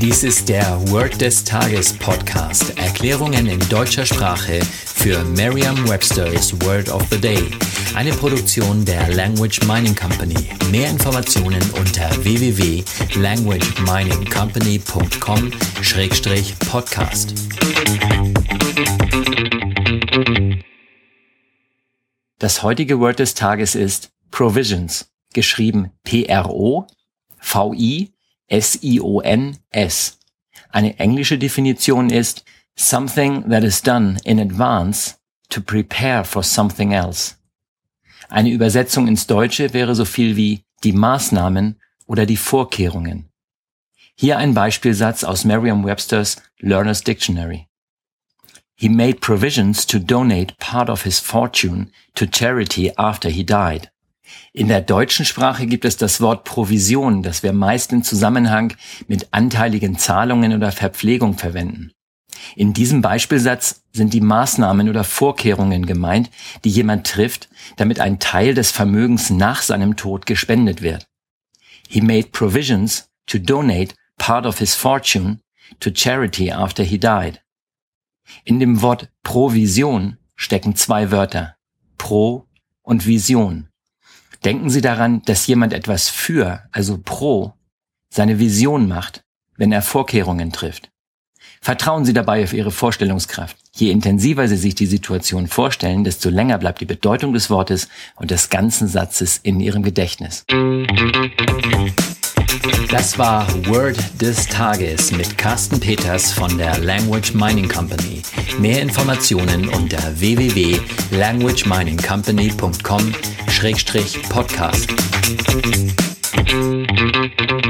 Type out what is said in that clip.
Dies ist der Word des Tages Podcast. Erklärungen in deutscher Sprache für Merriam-Webster's Word of the Day. Eine Produktion der Language Mining Company. Mehr Informationen unter www.languageminingcompany.com-podcast. Das heutige Word des Tages ist Provisions, geschrieben P-R-O-V-I-S-I-O-N-S. Eine englische Definition ist something that is done in advance to prepare for something else. Eine Übersetzung ins Deutsche wäre so viel wie die Maßnahmen oder die Vorkehrungen. Hier ein Beispielsatz aus Merriam-Webster's Learner's Dictionary. He made provisions to donate part of his fortune to charity after he died. In der deutschen Sprache gibt es das Wort Provision, das wir meist im Zusammenhang mit anteiligen Zahlungen oder Verpflegung verwenden. In diesem Beispielsatz sind die Maßnahmen oder Vorkehrungen gemeint, die jemand trifft, damit ein Teil des Vermögens nach seinem Tod gespendet wird. He made provisions to donate part of his fortune to charity after he died. In dem Wort Provision stecken zwei Wörter. Pro und Vision. Denken Sie daran, dass jemand etwas für, also pro, seine Vision macht, wenn er Vorkehrungen trifft. Vertrauen Sie dabei auf Ihre Vorstellungskraft. Je intensiver Sie sich die Situation vorstellen, desto länger bleibt die Bedeutung des Wortes und des ganzen Satzes in Ihrem Gedächtnis. Das war Word des Tages mit Carsten Peters von der Language Mining Company. Mehr Informationen unter www.languageminingcompany.com-podcast.